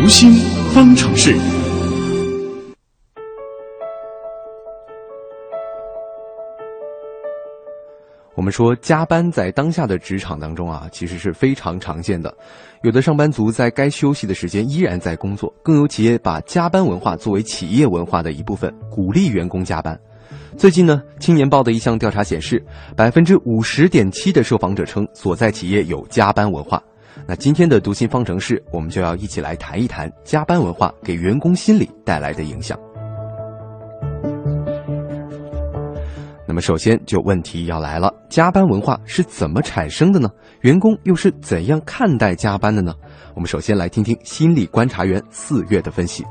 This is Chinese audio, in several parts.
读心方程式。我们说加班在当下的职场当中啊，其实是非常常见的。有的上班族在该休息的时间依然在工作，更有企业把加班文化作为企业文化的一部分，鼓励员工加班。最近呢，青年报的一项调查显示，百分之五十点七的受访者称所在企业有加班文化。那今天的读心方程式，我们就要一起来谈一谈加班文化给员工心理带来的影响。那么，首先就问题要来了：加班文化是怎么产生的呢？员工又是怎样看待加班的呢？我们首先来听听心理观察员四月的分析。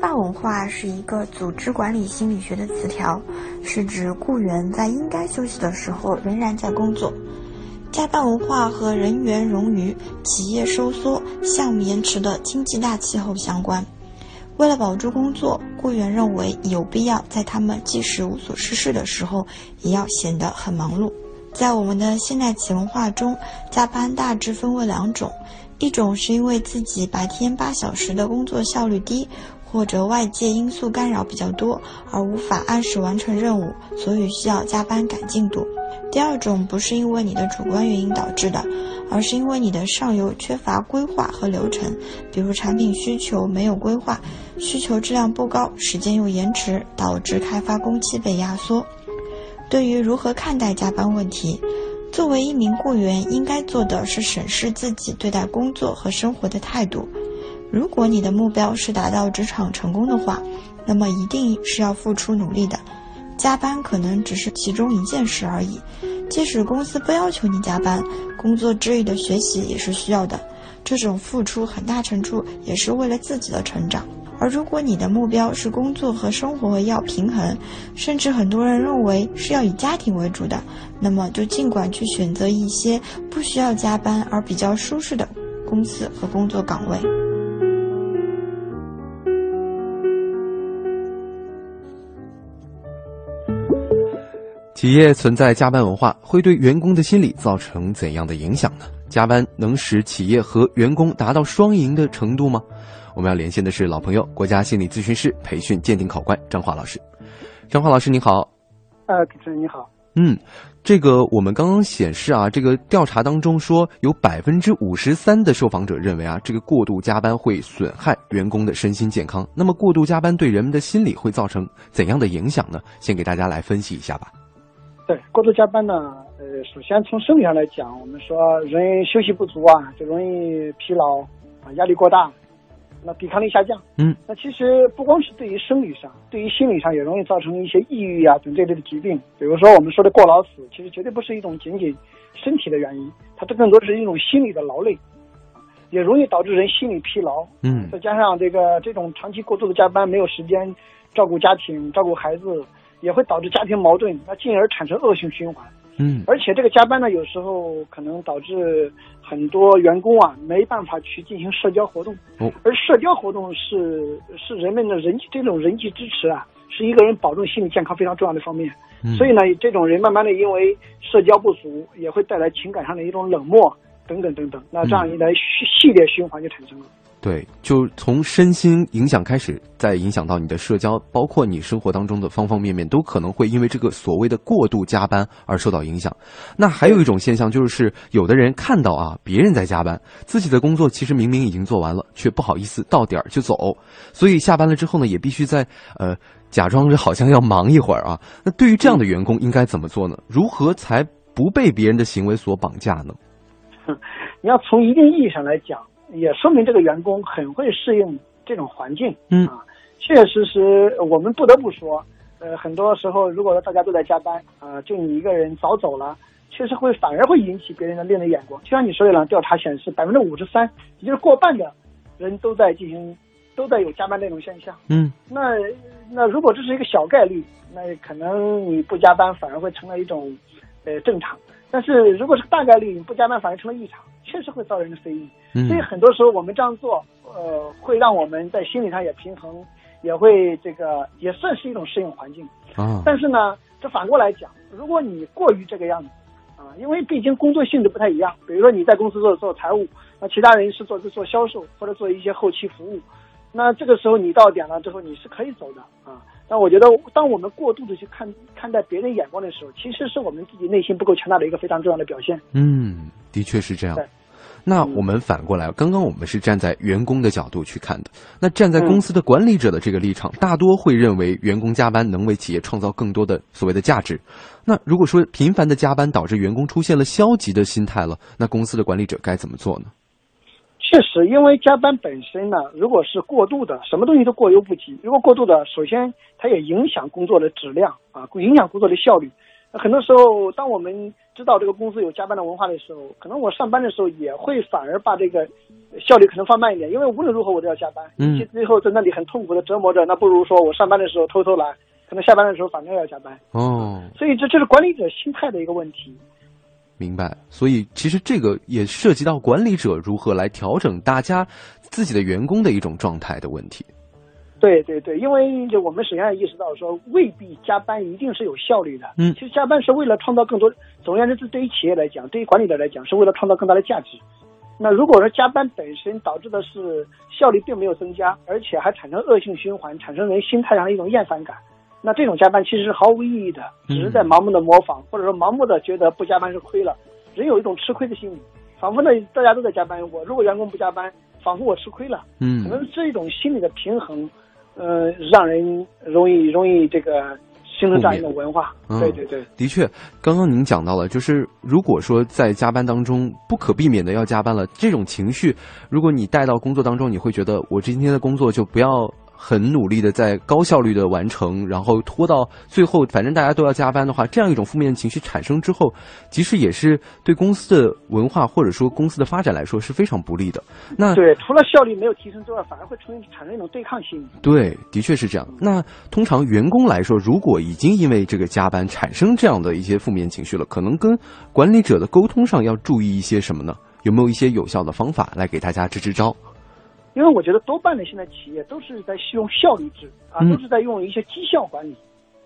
加班文化是一个组织管理心理学的词条，是指雇员在应该休息的时候仍然在工作。加班文化和人员冗余、企业收缩、项目延迟的经济大气候相关。为了保住工作，雇员认为有必要在他们即使无所事事的时候，也要显得很忙碌。在我们的现代企业文化中，加班大致分为两种：一种是因为自己白天八小时的工作效率低，或者外界因素干扰比较多，而无法按时完成任务，所以需要加班赶进度。第二种不是因为你的主观原因导致的，而是因为你的上游缺乏规划和流程，比如产品需求没有规划，需求质量不高，时间又延迟，导致开发工期被压缩。对于如何看待加班问题，作为一名雇员，应该做的是审视自己对待工作和生活的态度。如果你的目标是达到职场成功的话，那么一定是要付出努力的。加班可能只是其中一件事而已，即使公司不要求你加班，工作之余的学习也是需要的。这种付出很大程度也是为了自己的成长。而如果你的目标是工作和生活要平衡，甚至很多人认为是要以家庭为主的，那么就尽管去选择一些不需要加班而比较舒适的公司和工作岗位。企业存在加班文化，会对员工的心理造成怎样的影响呢？加班能使企业和员工达到双赢的程度吗？我们要连线的是老朋友，国家心理咨询师培训鉴定考官张华老师。张华老师，你好。呃，主持人你好。嗯，这个我们刚刚显示啊，这个调查当中说，有百分之五十三的受访者认为啊，这个过度加班会损害员工的身心健康。那么，过度加班对人们的心理会造成怎样的影响呢？先给大家来分析一下吧。对过度加班呢，呃，首先从生理上来讲，我们说人休息不足啊，就容易疲劳啊，压力过大，那抵抗力下降。嗯，那其实不光是对于生理上，对于心理上也容易造成一些抑郁啊等这类的疾病。比如说我们说的过劳死，其实绝对不是一种仅仅身体的原因，它这更多是一种心理的劳累，也容易导致人心理疲劳。嗯，再加上这个这种长期过度的加班，没有时间照顾家庭、照顾孩子。也会导致家庭矛盾，那进而产生恶性循环。嗯，而且这个加班呢，有时候可能导致很多员工啊没办法去进行社交活动。哦，而社交活动是是人们的人际这种人际支持啊，是一个人保证心理健康非常重要的方面。嗯，所以呢，这种人慢慢的因为社交不足，也会带来情感上的一种冷漠等等等等。那这样一来，系系列循环就产生了。对，就从身心影响开始，再影响到你的社交，包括你生活当中的方方面面，都可能会因为这个所谓的过度加班而受到影响。那还有一种现象就是，有的人看到啊别人在加班，自己的工作其实明明已经做完了，却不好意思到点儿就走，所以下班了之后呢，也必须在呃假装着好像要忙一会儿啊。那对于这样的员工应该怎么做呢？如何才不被别人的行为所绑架呢？你要从一定意义上来讲。也说明这个员工很会适应这种环境，嗯啊，确确实实，我们不得不说，呃，很多时候，如果说大家都在加班，啊，就你一个人早走了，确实会反而会引起别人的另类眼光。就像你说的，调查显示，百分之五十三，也就是过半的人都在进行，都在有加班这种现象。嗯，那那如果这是一个小概率，那可能你不加班反而会成了一种，呃，正常。但是如果是大概率，你不加班反而成了异常。确实会遭人的非议，所以很多时候我们这样做，呃，会让我们在心理上也平衡，也会这个也算是一种适应环境。啊，但是呢，这反过来讲，如果你过于这个样子，啊，因为毕竟工作性质不太一样，比如说你在公司做做财务，那其他人是做做销售或者做一些后期服务，那这个时候你到点了之后你是可以走的啊。但我觉得，当我们过度的去看看待别人眼光的时候，其实是我们自己内心不够强大的一个非常重要的表现。嗯，的确是这样对。那我们反过来，刚刚我们是站在员工的角度去看的，那站在公司的管理者的这个立场，大多会认为员工加班能为企业创造更多的所谓的价值。那如果说频繁的加班导致员工出现了消极的心态了，那公司的管理者该怎么做呢？确实，因为加班本身呢，如果是过度的，什么东西都过犹不及。如果过度的，首先它也影响工作的质量啊，影响工作的效率。那很多时候，当我们知道这个公司有加班的文化的时候，可能我上班的时候也会反而把这个效率可能放慢一点，因为无论如何我都要加班。嗯最后在那里很痛苦的折磨着，那不如说我上班的时候偷偷来，可能下班的时候反正要加班。哦，所以这这是管理者心态的一个问题。明白。所以其实这个也涉及到管理者如何来调整大家自己的员工的一种状态的问题。对对对，因为就我们首先要意识到说，未必加班一定是有效率的。嗯其实加班是为了创造更多，总而言之，这对于企业来讲，对于管理者来讲，是为了创造更大的价值。那如果说加班本身导致的是效率并没有增加，而且还产生恶性循环，产生人心态上的一种厌烦感，那这种加班其实是毫无意义的，只是在盲目的模仿，或者说盲目的觉得不加班是亏了。人有一种吃亏的心理，仿佛呢大家都在加班，我如果员工不加班，仿佛我吃亏了。嗯可能这种心理的平衡，呃，让人容易容易这个形成这样一种文化。嗯对对对，的确，刚刚您讲到了，就是如果说在加班当中不可避免的要加班了，这种情绪，如果你带到工作当中，你会觉得我今天的工作就不要很努力的在高效率的完成，然后拖到最后，反正大家都要加班的话，这样一种负面情绪产生之后，其实也是对公司的文化或者说公司的发展来说是非常不利的。那对，除了效率没有提升之外，反而会出现产生一种对抗心理。对，的确是这样。那通常员工来说，如果已经因为这个加班产生这样的一些负面情绪了，可能跟管理者的沟通上要注意一些什么呢？有没有一些有效的方法来给大家支支招？因为我觉得多半的现在企业都是在使用效率制啊，嗯都是在用一些绩效管理。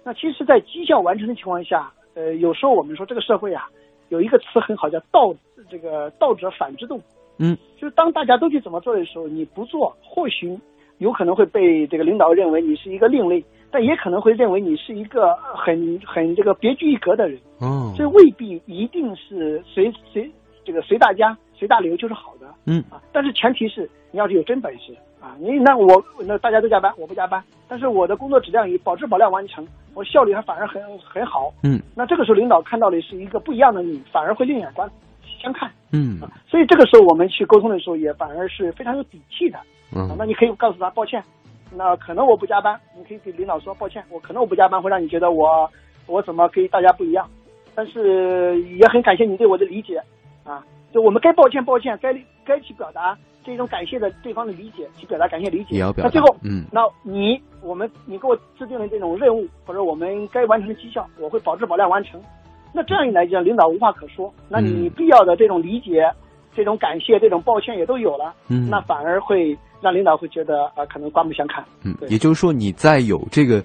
那其实，在绩效完成的情况下，呃，有时候我们说这个社会啊，有一个词很好，叫道这个道者反之动。嗯，就是当大家都去怎么做的时候，你不做，或许有可能会被这个领导认为你是一个另类，但也可能会认为你是一个很很这个别具一格的人。哦，这未必一定是随随这个随大家随大流就是好的。嗯啊，但是前提是你要是有真本事啊，你那我那大家都加班，我不加班，但是我的工作质量以保质保量完成，我效率还反而很很好。嗯那这个时候领导看到的是一个不一样的你，反而会另眼观相看。嗯啊，所以这个时候我们去沟通的时候，也反而是非常有底气的。啊嗯，那你可以告诉他抱歉，那可能我不加班，你可以给领导说抱歉，我可能我不加班会让你觉得我我怎么跟大家不一样，但是也很感谢你对我的理解啊，就我们该抱歉抱歉，该该去表达这种感谢的对方的理解，去表达感谢理解。也要表达那最后，嗯那你我们你给我制定的这种任务或者我们该完成的绩效，我会保质保量完成。那这样一来讲，领导无话可说，那你嗯必要的这种理解、这种感谢、这种抱歉也都有了，嗯那反而会让领导会觉得啊、可能刮目相看。嗯，也就是说，你在有这个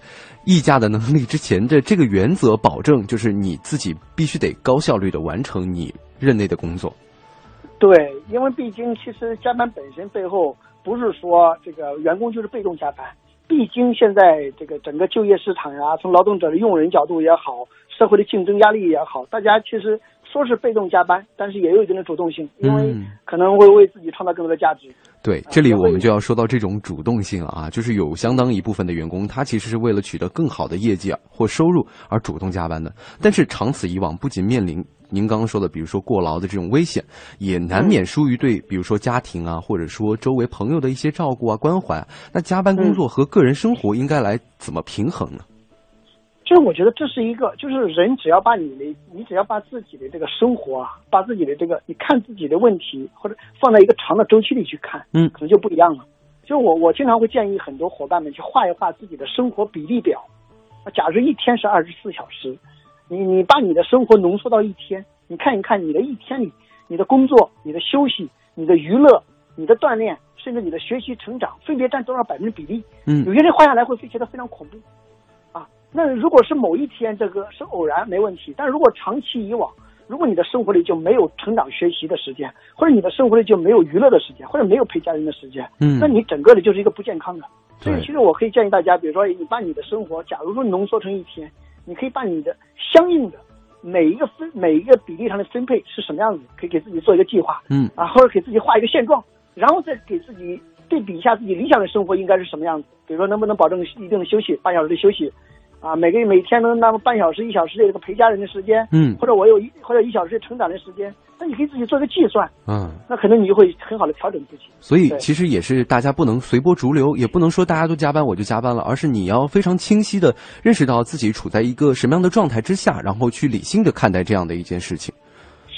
议价的能力之前的这个原则保证，就是你自己必须得高效率的完成你任内的工作。对，因为毕竟其实加班本身背后不是说这个员工就是被动加班，毕竟现在这个整个就业市场呀，从劳动者的用人角度也好，社会的竞争压力也好，大家其实说是被动加班，但是也有一定的主动性，因为嗯可能会为自己创造更多的价值。对，这里我们就要说到这种主动性了啊，就是有相当一部分的员工，他其实是为了取得更好的业绩啊或收入而主动加班的。但是长此以往，不仅面临您刚刚说的，比如说过劳的这种危险，也难免疏于对，比如说家庭啊，或者说周围朋友的一些照顾啊、关怀啊。那加班工作和个人生活应该来怎么平衡呢？就是我觉得这是一个，就是人只要把你的，你只要把自己的这个生活啊，把自己的这个，你看自己的问题，或者放在一个长的周期里去看，嗯可能就不一样了。就我我经常会建议很多伙伴们去画一画自己的生活比例表。啊假如一天是二十四小时，你你把你的生活浓缩到一天，你看一看你的一天里，你的工作、你的休息、你的娱乐、你的锻炼甚至你的学习成长分别占多少百分之比例。嗯有些人画下来会觉得非常恐怖，啊，那如果是某一天这个是偶然没问题，但如果长期以往，如果你的生活里就没有成长学习的时间，或者你的生活里就没有娱乐的时间，或者没有陪家人的时间，嗯那你整个的就是一个不健康的。所以其实我可以建议大家，比如说你把你的生活，假如说浓缩成一天，你可以把你的相应的每一个分每一个比例上的分配是什么样子，可以给自己做一个计划，嗯啊，或者给自己画一个现状，然后再给自己对比一下自己理想的生活应该是什么样子。比如说，能不能保证一定的休息，半小时的休息，啊，每个每天能那么半小时、一小时的这个陪家人的时间，嗯或者我有一或者一小时的成长的时间，那你可以自己做一个计算，嗯。那可能你就会很好的调整自己。所以其实也是大家不能随波逐流，也不能说大家都加班我就加班了，而是你要非常清晰的认识到自己处在一个什么样的状态之下，然后去理性的看待这样的一件事情。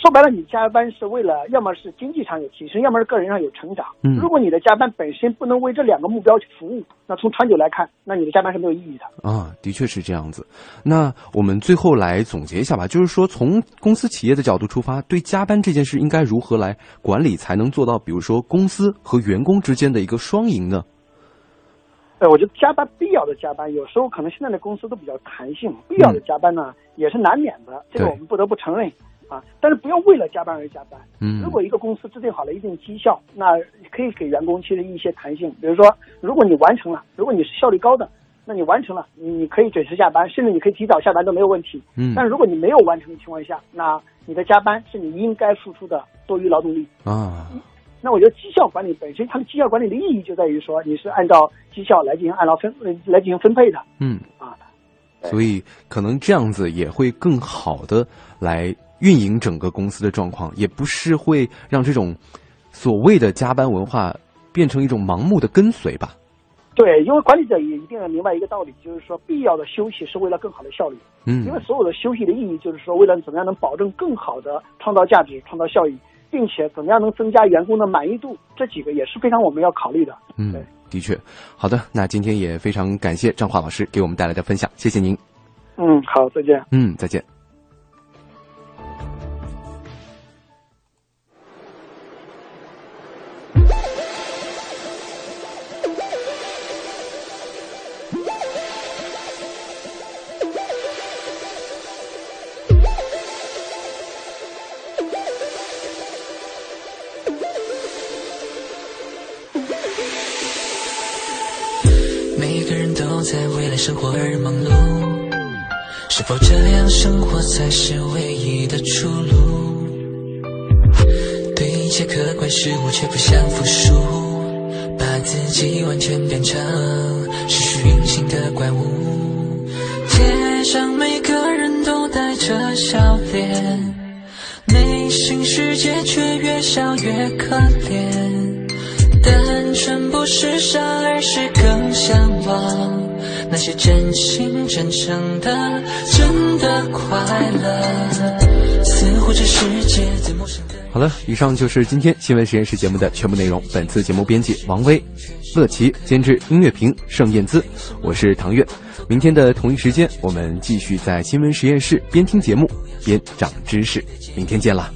说白了，你加班是为了要么是经济上有提升，要么是个人上有成长。嗯如果你的加班本身不能为这两个目标去服务，那从长久来看，那你的加班是没有意义的。啊，的确是这样子。那我们最后来总结一下吧，就是说从公司企业的角度出发，对加班这件事应该如何来管理，才能做到，比如说公司和员工之间的一个双赢呢？呃，我觉得加班必要的加班，有时候可能现在的公司都比较弹性，必要的加班呢、也是难免的，这个我们不得不承认啊。但是不要为了加班而加班。嗯如果一个公司制定好了一定绩效，那可以给员工其实一些弹性，比如说，如果你完成了，如果你是效率高的，那你完成了，你你可以准时下班，甚至你可以提早下班都没有问题。嗯但是如果你没有完成的情况下，那你的加班是你应该付出的多余劳动力。啊，那我觉得绩效管理本身，它的绩效管理的意义就在于说，你是按照绩效来进行按劳分呃来进行分配的嗯。啊。所以可能这样子也会更好的来运营整个公司的状况，也不是会让这种所谓的加班文化变成一种盲目的跟随吧。对，因为管理者也一定要明白一个道理，就是说必要的休息是为了更好的效率。嗯因为所有的休息的意义就是说，为了怎么样能保证更好的创造价值、创造效益，并且怎么样能增加员工的满意度，这几个也是非常我们要考虑的。嗯对，的确。好的，那今天也非常感谢张华老师给我们带来的分享，谢谢您。嗯，好，再见。嗯，再见。在为了生活而忙碌，是否这样生活才是唯一的出路？对一切客观事物却不想服输，把自己完全变成失去运行的怪物。街上每个人都带着笑脸，内心世界却越笑越可怜。单纯不是傻，而是更向往那些真心真诚的、真的快乐。似乎这世界最陌生的。好了，以上就是今天新闻实验室节目的全部内容。本次节目编辑王威、乐琪，监制音乐评盛燕姿，我是唐月。明天的同一时间，我们继续在新闻实验室边听节目边长知识。明天见啦！